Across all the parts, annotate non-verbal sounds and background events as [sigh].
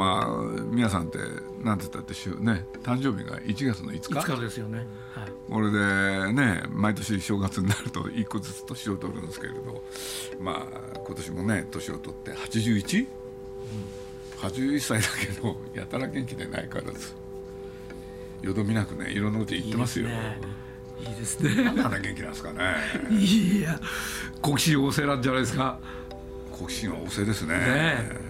まあ皆さんってなんて言ったってね誕生日が1月の5日 ,5 日ですよね、はい、これでね毎年正月になると1個ずつ年を取るんですけれどまあ今年もね年を取って 81?81、うん、81歳だけどやたら元気でないからずよどみなくねいろんなこと言ってますよ。いいですね。な元気なんですかね。いや、好奇心旺盛なんじゃないですか。好奇心は旺盛ですね。ね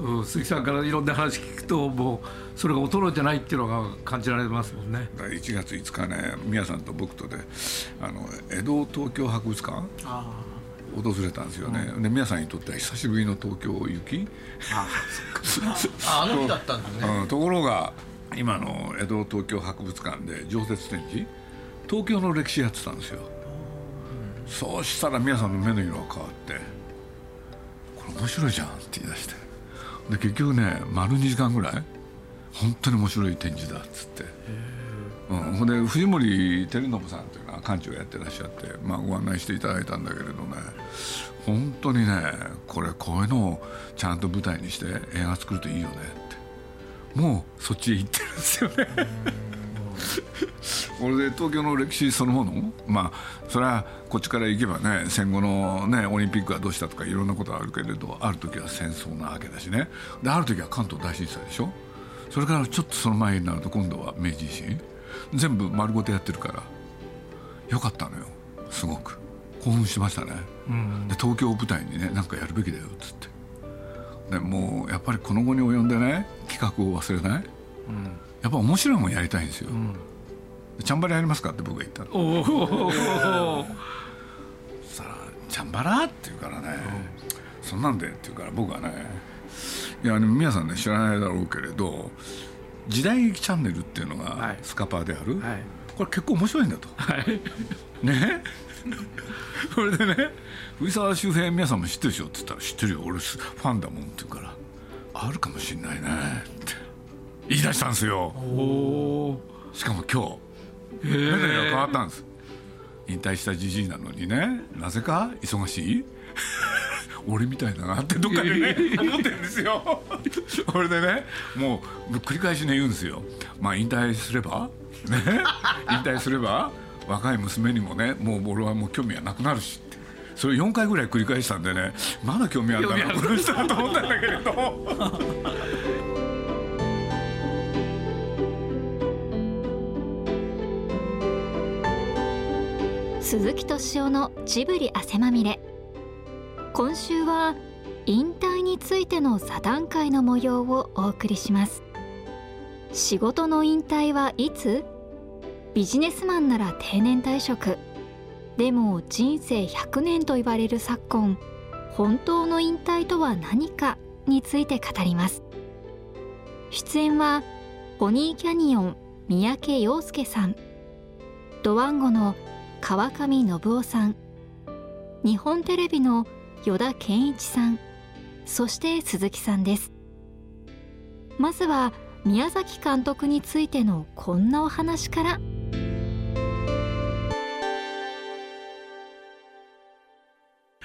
うん、鈴木さんからいろんな話聞くともうそれが衰えてないっていうのが感じられますもんね。1月5日ね宮さんと僕とであの江戸東京博物館。訪れたんですよね、うん、で宮さんにとっては久しぶりの東京行き。ああの日だったんですね、うん、ところが今の江戸東京博物館で常設展示。東京の歴史やってたんですよ、うん、そうしたら宮さんの目の色が変わって「これ面白いじゃん」って言い出してで結局ね丸2時間ぐらい本当に面白い展示だっつって。うん、ほんで藤森照信さんというのは館長やってらっしゃって、まあ、ご案内していただいたんだけれどね本当にねこれこういうのをちゃんと舞台にして映画作るといいよねって。もうそっちへ行ってるんですよね [laughs] これで東京の歴史そのもの？まあそれはこっちから行けばね戦後の、ね、オリンピックはどうしたとかいろんなことあるけれどある時は戦争なわけだしね。である時は関東大震災でしょ？それからちょっとその前になると今度は明治維新。全部丸ごとやってるからよかったのよ。すごく。興奮しましたね、うん、で東京を舞台にね何かやるべきだよっつって。でもうやっぱりこの後に及んでね企画を忘れない、うん、やっぱ面白いもんやりたいんですよ、うん。チャンバラやりますか?」って僕が言ったの。おおさら「チャンバラ?」って言うからね「そんなんで」って言うから僕はねいや皆さんね知らないだろうけれど時代劇チャンネルっていうのがスカパーである、はい、これ結構面白いんだと。はい、ね。それでね藤沢周平皆さんも知ってるでしょって言ったら「知ってるよ。俺ファンだもん」って言うから「あるかもしんないね」って言い出したんですよ。しかも今日目の色が変わったんです。引退したじじいなのにね。なぜか忙しい？[laughs] 俺みたいだなってどっかでね思ってるんですよ。これでねもう繰り返しね言うんですよ。まあ引退すれば？ね？引退すれば若い娘にもねもう俺はもう興味はなくなるし。ってそれ4回ぐらい繰り返したんでねまだ興味あるんだなこの人だと思ったんだけれど鈴木敏夫のジブリ汗まみれ。今週は引退についての座談会の模様をお送りします。仕事の引退はいつ？ビジネスマンなら定年退職。でも人生100年と言われる昨今本当の引退とは何か？について語ります。出演はポニーキャニオン三宅陽介さん。ドワンゴの川上信夫さん。日本テレビの依田健一さん。そして鈴木さんです。まずは宮崎監督についてのこんなお話から。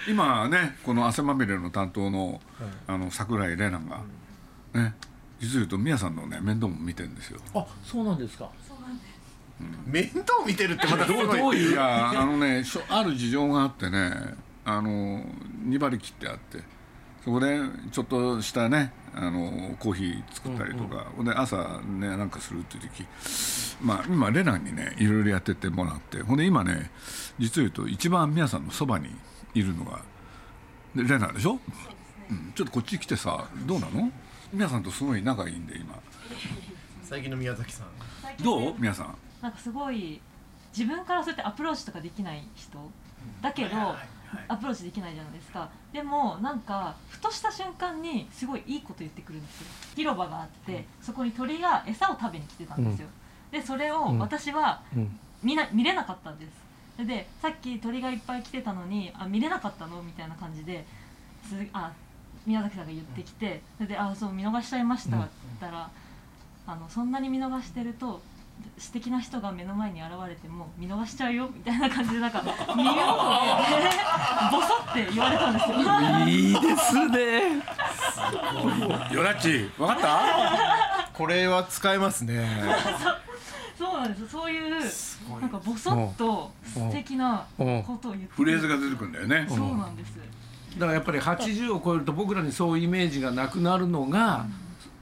今ねこの汗まみれの担当の,、あの桜井玲奈がね実を言うと宮さんのね面倒も見てるんですよ。あそうなんですか面倒見てるってまたどうどういう？いやあのねある事情があってねあの2馬力ってあってそこでちょっとしたねあのコーヒー作ったりとか、うんうん、で朝ねなんかするっていう時まあ今レナにねいろいろやってってもらってほんで今ね実を言うと一番皆さんのそばにいるのがレナでしょ、うん、ちょっとこっち来てさどうなの？皆さんとすごい仲いいんで今。最近の宮崎さん。どう？皆さんなんかすごい自分からそうやってアプローチとかできない人だけど、アプローチできないじゃないですか。でもなんかふとした瞬間にすごいいいこと言ってくるんですよ。広場があってそこに鳥が餌を食べに来てたんですよ、でそれを私は見な見れなかったんです。でさっき鳥がいっぱい来てたのにあ見れなかったの？みたいな感じですあ宮崎さんが言ってきてそれで「あそう見逃しちゃいました」って言ったら、あの「そんなに見逃してると素敵な人が目の前に現れても見逃しちゃうよみたいな感じでなんか [laughs] 耳元でボソって言われたんですよいいですね。よだっち分かった？これは使えますね。[laughs] そうなんですそういうなんかボソッと素敵なことを言ってフレーズが出てくるんだよね。そうなんです。だからやっぱり80を超えると僕らにそういうイメージがなくなるのが、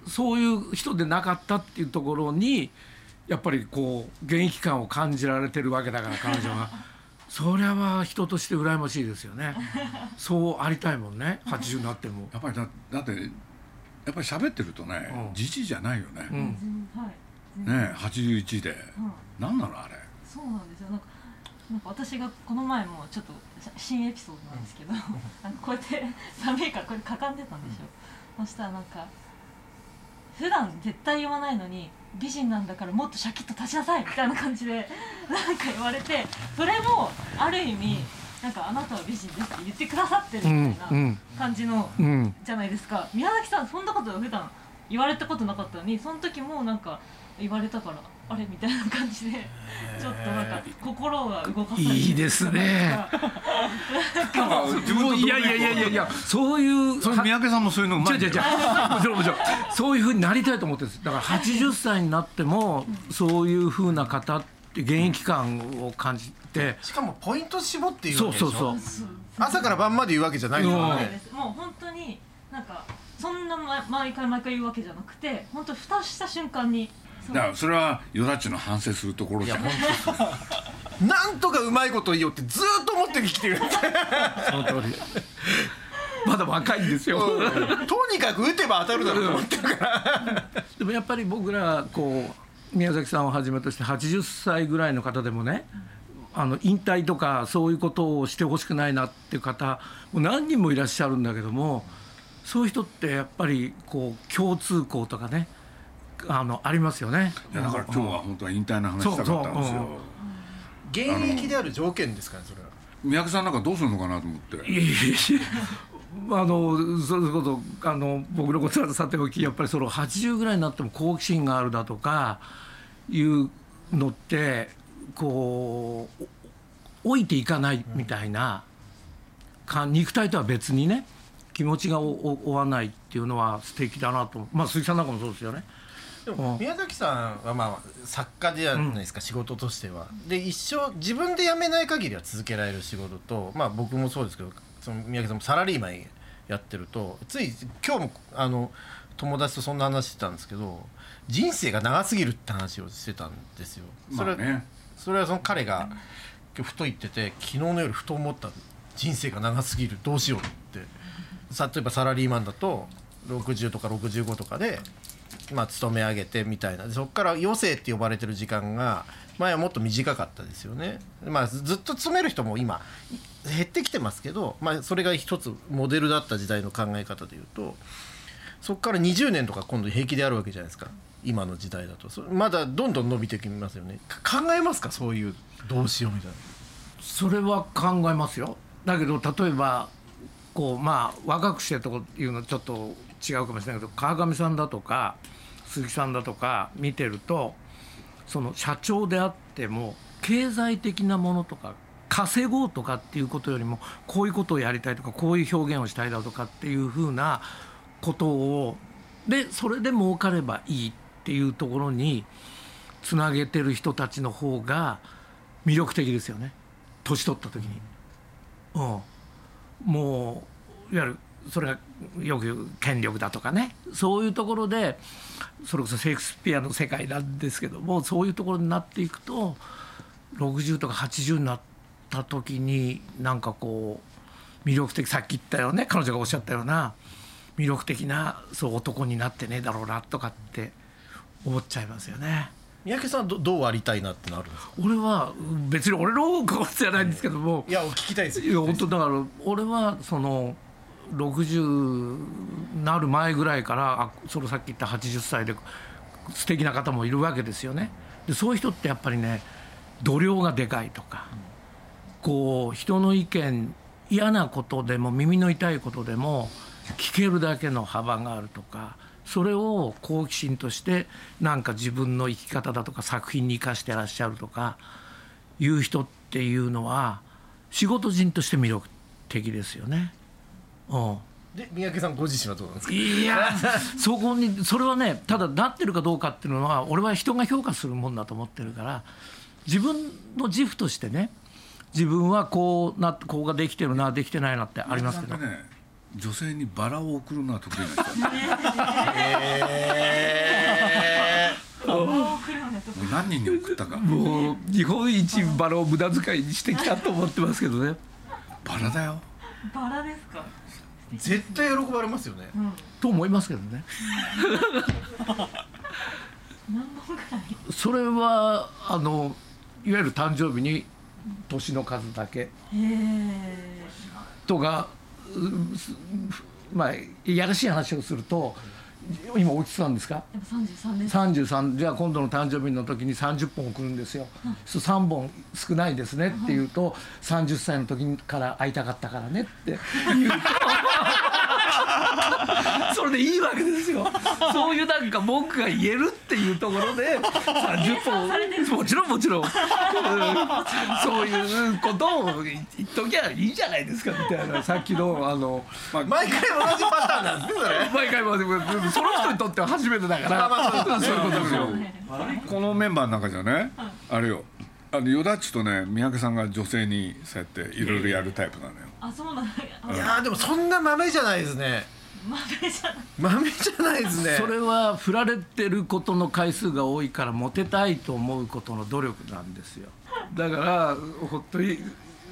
そういう人でなかったっていうところにやっぱりこう現役感を感じられてるわけだから彼女は。[laughs] それは人として羨ましいですよね。そうありたいもんね。80になっても。やっぱりだだってやっぱり喋ってるとねうん。じじいじゃないよね、うん。ね81で、うん。何なのあれ。そうなんですよ。なんかなんか私がこの前もちょっとし新エピソードなんですけど、なんかこうやって寒いからこれかかんでたんでしょ、そしたらなんか普段絶対言わないのに美人なんだからもっとシャキッと立ちなさいみたいな感じでなんか言われてそれもある意味なんかあなたは美人ですって言ってくださってるみたいな感じの、うん。じゃないですか。宮崎さんそんなこと普段言われたことなかったのにその時もなんか言われたからあれみたいな感じでちょっとなんか心が動かされていいですね。いやいやいやいやいやそういうそれ三宅さんもそういうのうまいんだよ。違う違う違う。もちろんもちろんそういうふうになりたいと思ってるんです。だから80歳になってもそういうふうな方って現役感を感じて。しかもポイント絞って言うそうそうそう。朝から晩まで言うわけじゃない。です。もう本当になんかそんなま毎回毎回言うわけじゃなくて本当蓋した瞬間にだからそれはよだっちの反省するところじゃん。なんとかうまいこと言おうってずーっと思ってきてる。その通りまだ若いんですよ。とにかく打てば当たるだろうと思ってるから。でもやっぱり僕らこう宮崎さんをはじめとして80歳ぐらいの方でもねあの引退とかそういうことをしてほしくないなっていう方もう何人もいらっしゃるんだけどもそういう人ってやっぱりこう共通項とかねあのありますよね。いやだから今日は本当は引退の話したかったんですよ。現役である条件ですからそれは。三宅さんなんかどうするのかなと思って。いやいやいや [laughs] あのそれこそあの僕のことはさておきやっぱりその80ぐらいになっても好奇心があるだとかいうのってこうお老いていかないみたいな、か肉体とは別にね気持ちがおお追わないっていうのは素敵だなとまあ鈴木さんなんかもそうですよね。でも宮崎さんはまあ作家じゃないですか、仕事としては。で一生自分で辞めない限りは続けられる仕事とまあ僕もそうですけどその宮崎さんもサラリーマンやってるとつい今日もあの友達とそんな話してたんですけど人生が長すぎるって話をしてたんですよ。それはまあね。それはその彼が今日ふと言ってて昨日の夜ふと思った。人生が長すぎる。どうしようって。さ例えばサラリーマンだと60とか65とかで、まあ、勤め上げてみたいな。そこから余生って呼ばれてる時間が前はもっと短かったですよね、まあ、ずっと勤める人も今減ってきてますけど、まあ、それが一つモデルだった時代の考え方でいうとそこから20年とか今度平気であるわけじゃないですか。今の時代だと。それまだどんどん伸びてきますよね。考えますか？そういうどうしようみたいな。それは考えますよ。だけど例えばこうまあ若くしてというのはちょっと違うかもしれないけど川上さんだとか鈴木さんだとか見てるとその社長であっても経済的なものとか稼ごうとかっていうことよりもこういうことをやりたいとかこういう表現をしたいだとかっていうふうなことをでそれで儲かればいいっていうところにつなげてる人たちの方が魅力的ですよね年取った時に。うん、もういわゆるそれがよく権力だとかね。そういうところでそれこそシェイクスピアの世界なんですけどもそういうところになっていくと60とか80になった時になんかこう魅力的さっき言ったよね彼女がおっしゃったような魅力的なそう男になってねえだろうなとかって思っちゃいますよね。三宅さんはどどうありたいなってのあるんですか？俺は別に俺のことじゃないんですけども、いや聞きたいですいや本当だから俺はその60なる前ぐらいからあそのさっき言った80歳で素敵な方もいるわけですよね。でそういう人ってやっぱりね度量がでかいとかこう人の意見嫌なことでも耳の痛いことでも聞けるだけの幅があるとかそれを好奇心としてなんか自分の生き方だとか作品に生かしてらっしゃるとかいう人っていうのは仕事人として魅力的ですよね。うん、で三宅さんご自身はどうなんですか？いやそこにそれはねただなってるかどうかっていうのは俺は人が評価するもんだと思ってるから自分の自負としてね自分はこうなこうができてるなできてないなってありますけど、ね、女性にバラを送るのは得意なんですよ [laughs] もう何人に送ったかもう日本一バラを無駄遣いにしてきたと思ってますけどね。バラだよ。バラですか？絶対喜ばれますよね、と思いますけどね。何本ぐらい？それはあのいわゆる誕生日に年の数だけ。へえとがうすまあいやらしい話をすると今おいくつなんですか？やっぱ33です。33じゃあ今度の誕生日の時に30本送るんですよ、そう3本少ないですねって言うと、30歳の時から会いたかったからねって言うと [laughs] それでいいわけですよ。そういうなんか文句が言えるっていうところで30本もちろんもちろん、う [laughs] んそういうことを言っときゃいいじゃないですかみたいな。さっきのあの、まあ、毎回同じパターンなんですねそれ。毎回までその人にとっては初めてだから、そういうことですよ。このメンバーの中じゃねあれよ。あのヨダッチとね三宅さんが女性にそうやっていろいろやるタイプなのよあそうなんいやーでもそんな豆じゃないですね。豆じゃない。豆じゃないですね。[laughs] それは振られてることの回数が多いからモテたいと思うことの努力なんですよ。だから本当に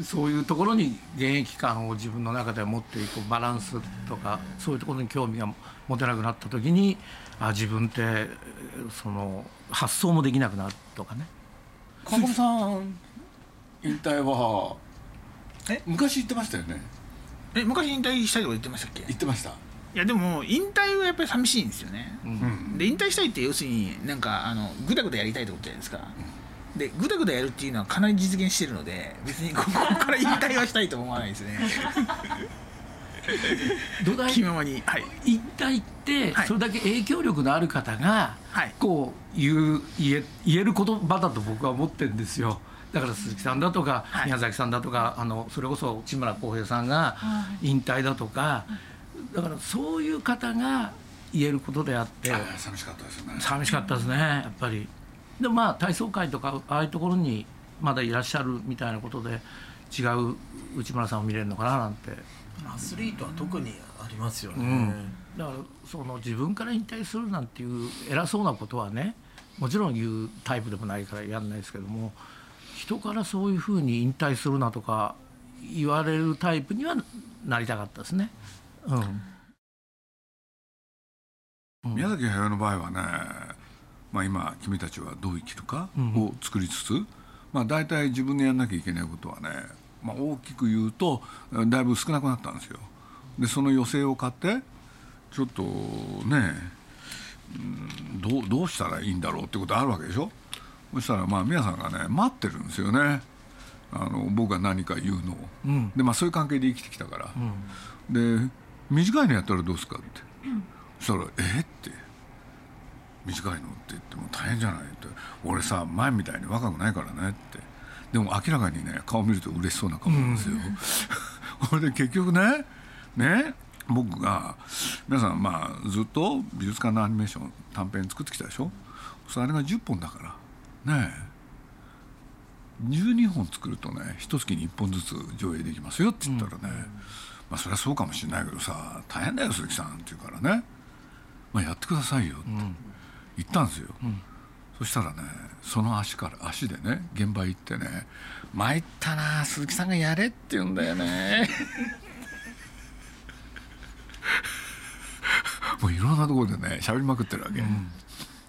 そういうところに現役感を自分の中で持っていくバランスとかそういうところに興味が持てなくなった時にあ自分ってその発想もできなくなるとかね。川上さん引退はえ？昔言ってましたよね。え昔引退したいとか言ってましたっけ？言ってました。いやでも引退はやっぱり寂しいんですよね、ん。で引退したいって要するになんかあのグダグダやりたいってことじゃないですか、でグダグダやるっていうのはかなり実現してるので別にここから引退はしたいと思わないですね。[laughs] 土台気ままに。はい。引退ってはい。それだけ影響力のある方がはい。こう言う言え言える言葉だと僕は思ってるんですよだから鈴木さんだとかはい。宮崎さんだとかあのそれこそ内村航平さんがは引退だとかだからそういう方が言えることであって寂しかったですよね。寂しかったですねやっぱり。でもまあ体操界とかああいうところにまだいらっしゃるみたいなことで違う内村さんを見れるのかななんて。アスリートは特にありますよね、うん。だからその自分から引退するなんていう偉そうなことはねもちろん言うタイプでもないからやんないですけども人からそういうふうに引退するなとか言われるタイプにはなりたかったですね。うんうん宮崎駿の場合はね、まあ、今君たちはどう生きるかを作りつつ、まあ、大体自分でやんなきゃいけないことはね、まあ、大きく言うとだいぶ少なくなったんですよ。でその余生を買ってちょっとね、うんどうどうしたらいいんだろうってことあるわけでしょそしたらまあ皆さんがね待ってるんですよね。あの僕が何か言うのを、うん。でまあそういう関係で生きてきたから、で短いのやったらどうですかって。そしたら「えっ?」て「短いの?」って言っても大変じゃないって。俺さ前みたいに若くないからねって。でも明らかにね顔見ると嬉しそうな顔なんですよ、[laughs] これで結局ねね僕が皆さんまあずっと美術館のアニメーション短編作ってきたでしょ？それあれが10本だからねえ。12本作るとね一月に1本ずつ上映できますよって言ったらね、まあそれはそうかもしれないけどさ大変だよ鈴木さんって言うからね、まあ、やってくださいよって言ったんですよ、そしたらねその足から足でね現場行ってね「参ったな鈴木さんがやれ」って言うんだよね。[laughs] もういろんなところでね喋りまくってるわけ、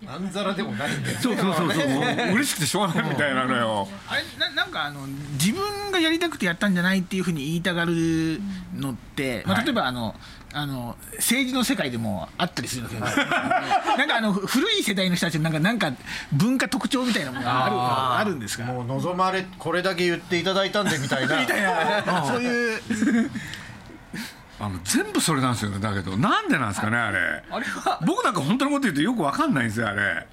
あんざらでもないんでそうそうそうそう。もう嬉しくてしょうがないみたいなのよ、あれななんかあの自分がやりたくてやったんじゃないっていうふうに言いたがるのって、まあ、例えばあの、あの政治の世界でもあったりするんですよ。[laughs] なんかあの古い世代の人たちのなんかなんか文化特徴みたいなものがあるあるんですか？もう望まれこれだけ言っていただいたんでみたいな。みたいな。[laughs] [laughs] そういうあの全部それなんですよね。だけど。なんでなんですかねあれ。あれは。僕なんか本当のこと言うとよくわかんないんですよあれ。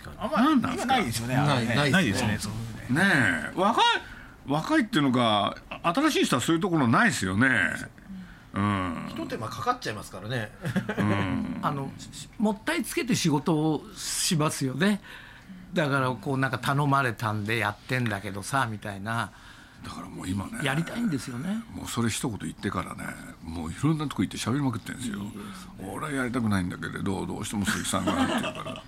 確かあんまなんなんですか？今ないですよね。あれね。ないないですね。ねえ。若い若いっていうのが新しい人はそういうところないですよね。うん。一手間かかっちゃいますからね。あのしもったいつけて仕事をしますよね。だからこうなんか頼まれたんでやってんだけどさみたいなだからもう今ねやりたいんですよね。もうそれ一言言ってからねもういろんなとこ行って喋りまくってるんですよ。俺はやりたくないんだけれどどうしても鈴木さんがって言うから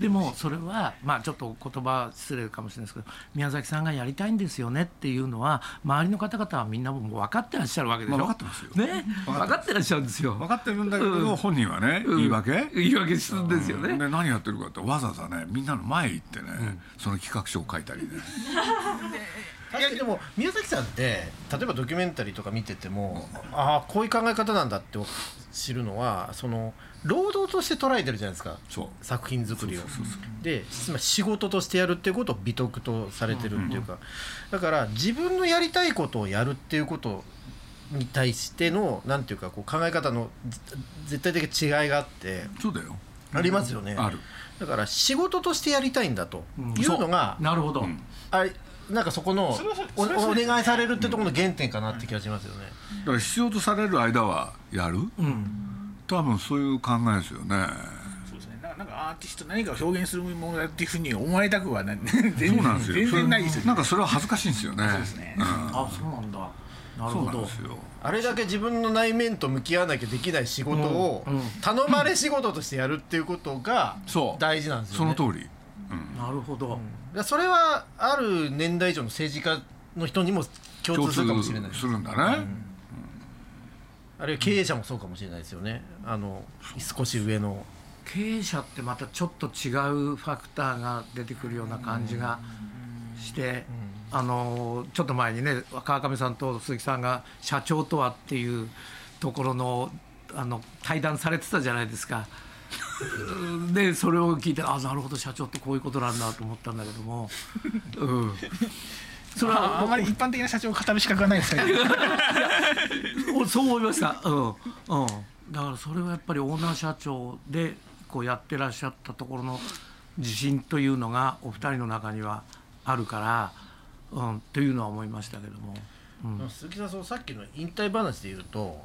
でもそれはまあちょっと言葉失礼かもしれないですけど宮崎さんがやりたいんですよねっていうのは周りの方々はみんなもう分かってらっしゃるわけでしょ、まあ分かってますよ。ね？分かってらっしゃるんですよ。分かってるんだけど、うん本人はね、うん。言い訳？言い訳するんですよね、で何やってるかってわざわざねみんなの前行ってね、その企画書を書いたりね。[laughs] 確かにでも宮崎さんって例えばドキュメンタリーとか見ててもああこういう考え方なんだって知るのはその労働として捉えてるじゃないですか。そう。作品作りを。そうそうそうでつまり仕事としてやるっていうことを美徳とされてるっていうか、だから自分のやりたいことをやるっていうことに対してのなんていうかこう考え方のぜ絶対的違いがあってそうだよ。ありますよね、ある。だから仕事としてやりたいんだと。うん。いうのが、なるほど、うん。あれなんかそこのおお願いされるってところの原点かなって気がしますよね。だから必要とされる間はやる？うん、多分そういう考えですよね。そうですね。ななんかアーティスト何かを表現するものだっていうふうに思われたくはな全然そうなんですよ。全然 [laughs] ないですよそれなんかそれは恥ずかしいんですよね。そうですね。ん。あそうなんだ。なるほど。あれだけ自分の内面と向き合わなきゃできない仕事をうん。うん頼まれ仕事としてやるっていうことがそう。大事なんですよね。その通り、うん。なるほど、だからそれはある年代以上の政治家の人にも共共通するかもしれない通するんだね、あるいは経営者もそうかもしれないですよね。あの少し上の。経営者ってまたちょっと違うファクターが出てくるような感じがして、あのちょっと前にね川上さんと鈴木さんが社長とはっていうところのあの対談されてたじゃないですか。[laughs] でそれを聞いてあなるほど社長ってこういうことなんだと思ったんだけども、うん、それあはあ？まり一般的な社長を語る資格はないですけど [laughs] おそう思いました、うん。うん、だからそれはやっぱりオーナー社長でこうやってらっしゃったところの自信というのがお二人の中にはあるから、うん、というのは思いましたけども、うん、鈴木さんそのさっきの引退話で言うと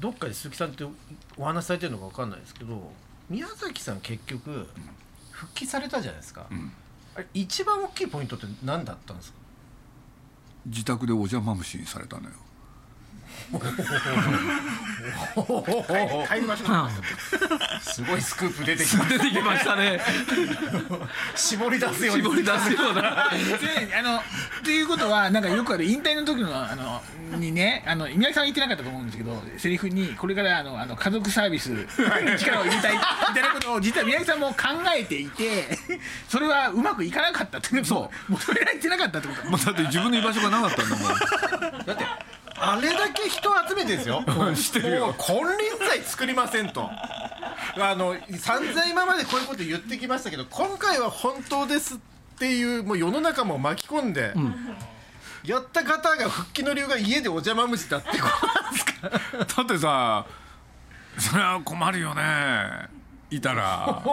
どっかで鈴木さんってお話しされてるのか分かんないですけど宮崎さん結局復帰されたじゃないですか、ん。あれ一番大きいポイントって何だったんですか？自宅でお邪魔虫にされたのよ。帰りましょうすごいスクープ出てきた。出てきましたね。絞り出すように。絞り出すような。であのっていうことはなんかよくある引退の時のあのにねあの宮城さんは言ってなかったと思うんですけどセリフにこれからあのあの家族サービスに力を入れたいみたいなことを実は宮城さんも考えていてそれはうまくいかなかったってそう。求められてなかったってこと。もうだって自分の居場所がなかったんだもん。だってあれだけ人を集めてですよ。[laughs] してるよ。金輪際作りませんと。あの散々今までこういうこと言ってきましたけど今回は本当ですっていうもう世の中も巻き込んで、やった方が復帰の理由が家でお邪魔虫だってことなんですか。だってさそれは困るよね。いたら。[laughs]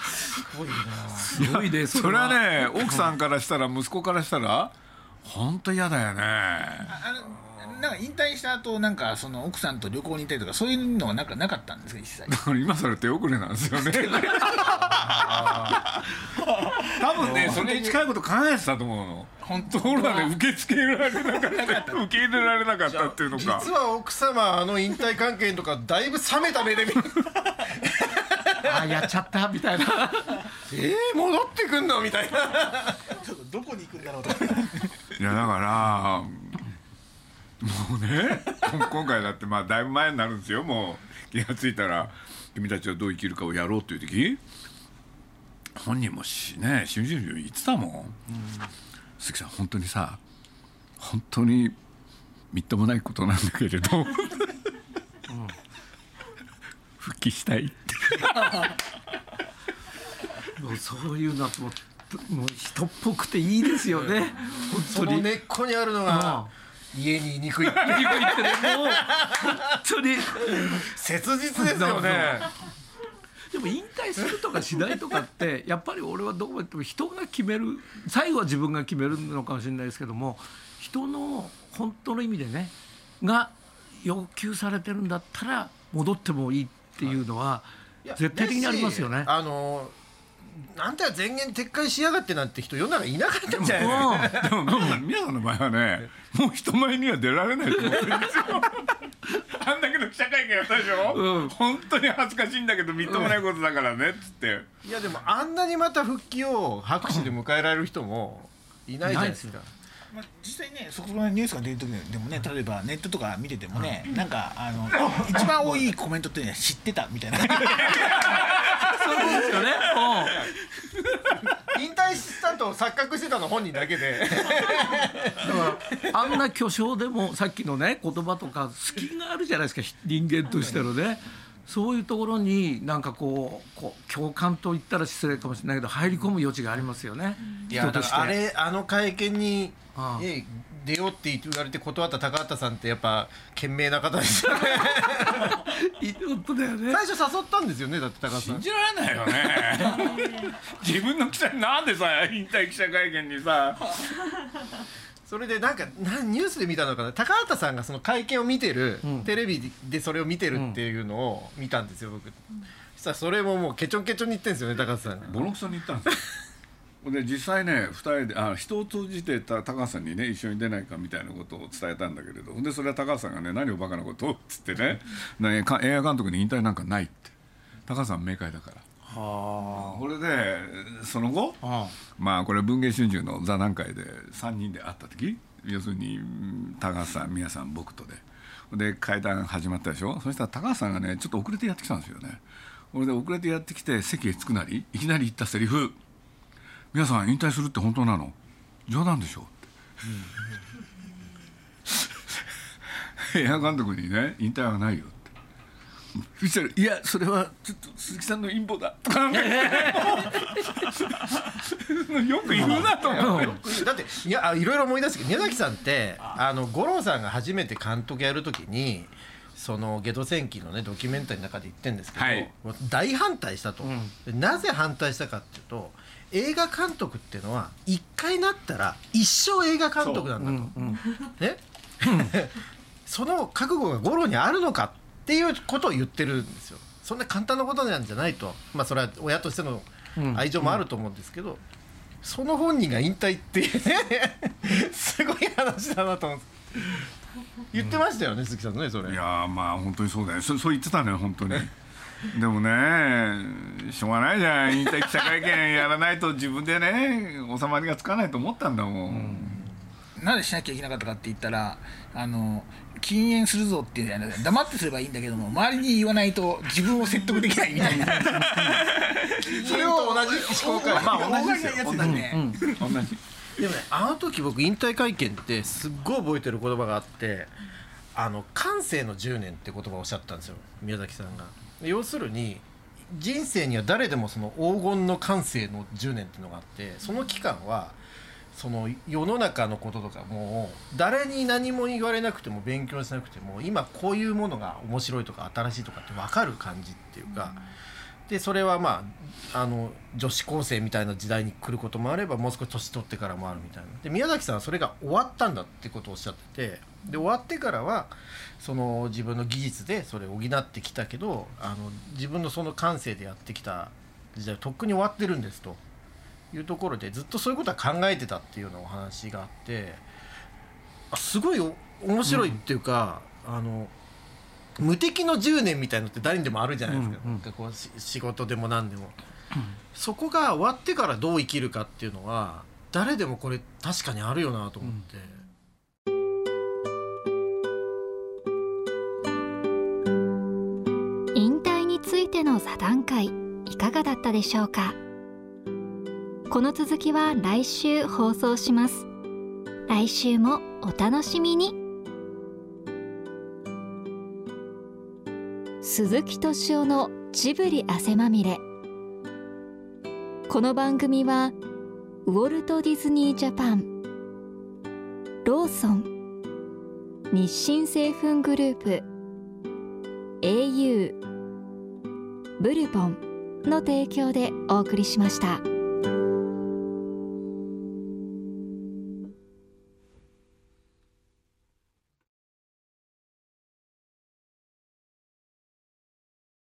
すごいな。すごいねそれはね奥さんからしたら息子からしたら本当嫌だよね。あのなんか引退した後なんかその奥さんと旅行に行ったりとかそういうのはなんかなかったんですか一切？だから今更手遅れなんですよね。多分ねそれに近いこと考えてたと思うの。本当？ところがね受け付けられなかった。受け入れられなかったっていうのか。実は奥様あの引退関係とかだいぶ冷めた目で見あやっちゃったみたいな。[laughs] えー、戻ってくんの？みたいな。[laughs] ちょっとどこに行くんだろうといやだからもうね今 [laughs] 今回だってまあだいぶ前になるんですよ。もう気が付いたら君たちはどう生きるかをやろうっていう時。本人もしねしみじみ言ってたもん、鈴木さん本当にさ本当にみっともないことなんだけれど、[laughs] 復帰したいって。[laughs] もうそういうのはもうもう人っぽくていいですよね。本その当に。根っこにあるのが家にいにくい言ってねもう本当に。切実ですよね。でも引退するとかしないとかってやっぱり俺はどこまで言っても人が決める最後は自分が決めるのかもしれないですけども人の本当の意味でねが要求されてるんだったら戻ってもいいっていうのは、絶対的にありますよね。ですしなんて前言撤回しやがってなんて人世の中いなかったんじゃないでもでもね宮さんの場合はねもう人前には出られないと思ってるんですよ。[laughs] あんだけの記者会見やったでしょ、うん。本当に恥ずかしいんだけどみっともないことだからねっつって、いやでもあんなにまた復帰を拍手で迎えられる人もいないじゃないですかまあ、実際ねそこのニュースが出る時でもね例えばネットとか見ててもね、なんかあの一番多いコメントってね知ってたみたいな。[laughs] そういうことですよね。引退したと錯覚してたの本人だけで。うんだからあんな巨匠でもさっきのね言葉とか隙があるじゃないですか人間としてのね。そういうところになんかこうこう共感と言ったら失礼かもしれないけど入り込む余地がありますよね。いや人として。だからあれあの会見にああえ出ようって言われて断った高畑さんってやっぱ賢明な方ですよね。い本当だよね。最初誘ったんですよねだって高畑さん。信じられないよね。[laughs] 自分の記者になんでさ引退記者会見にさ。それでなんかなニュースで見たのかな。高畑さんがその会見を見てる、うん。テレビでそれを見てるっていうのを見たんですよ僕、そしたらそれももうケチョンケチョンに言ってんですよね高畑さん。がボロクソに言ったんですよで実際ね2人であ人を通じてた高橋さんにね一緒に出ないかみたいなことを伝えたんだけれどでそれは高橋さんがね何をバカなことをっつってねねか映画監督に引退なんかないって。高橋さん明快だから。はこれでその後あ。まあこれ文藝春秋の座談会で3人で会った時要するにうん高橋さん宮さん僕とで。で会談始まったでしょ？そしたら高橋さんがねちょっと遅れてやってきたんですよね。これで遅れてやってきて席へ着くなりいきなり言ったセリフ「皆さん引退するって本当なの？冗談でしょ」って、[laughs] 映画監督にね引退はないよって。そしたら「いやそれはちょっと鈴木さんの陰謀だ」とか。[laughs] よく言うなと思って。だっていやあいろいろ思い出すけど宮崎さんってあの五郎さんが初めて監督やるときにそのゲド戦記のねドキュメンタリーの中で言ってるんですけど、はい。大反対したと、でなぜ反対したかっていうと映画監督っていうのは一回なったら一生映画監督なんだと、ね？[laughs] その覚悟が五郎にあるのかっていうことを言ってるんですよ。そんな簡単なことなんじゃないと。まあそれは親としての愛情もあると思うんですけど、その本人が引退っていうね [laughs] すごい話だなと思って言ってましたよね、鈴木さんねそれ。いやーまあ本当にそうだよ。そそう言ってたのよ本当にでもねしょうがないじゃん。引退記者会見やらないと自分でね収まりがつかないと思ったんだもん、なぜしなきゃいけなかったかって言ったらあの禁煙するぞっていうのは黙ってすればいいんだけども周りに言わないと自分を説得できないみたいな。[laughs] それを同じ思考回まあ同じですよ。同じやつだね、同じ。でもねあの時僕引退会見ってすっごい覚えてる言葉があってあの感性の10年って言葉をおっしゃったんですよ宮崎さんが要するに人生には誰でもその黄金の感性の10年っていうのがあってその期間はその世の中のこととかもう誰に何も言われなくても勉強しなくても今こういうものが面白いとか新しいとかって分かる感じっていうか、でそれはまああの女子高生みたいな時代に来ることもあればもう少し年取ってからもあるみたいな。で宮崎さんはそれが終わったんだってことをおっしゃっててで終わってからはその自分の技術でそれを補ってきたけどあの自分のその感性でやってきた時代はとっくに終わってるんですと。いうところでずっとそういうことは考えてたっていうようなお話があってあすごいお面白いっていうか、あの無敵の10年みたいのって誰にでもあるじゃないですか,、うんうんかこうし仕事でも何でも、そこが終わってからどう生きるかっていうのは誰でもこれ確かにあるよなと思って、引ての座談会いかがだったでしょうか？この続きは来週放送します。来週もお楽しみに。鈴木敏夫のジブリ汗まみれ。この番組はウォルト・ディズニー・ジャパンローソン日清製粉グループ au ブルボンの提供でお送りしました。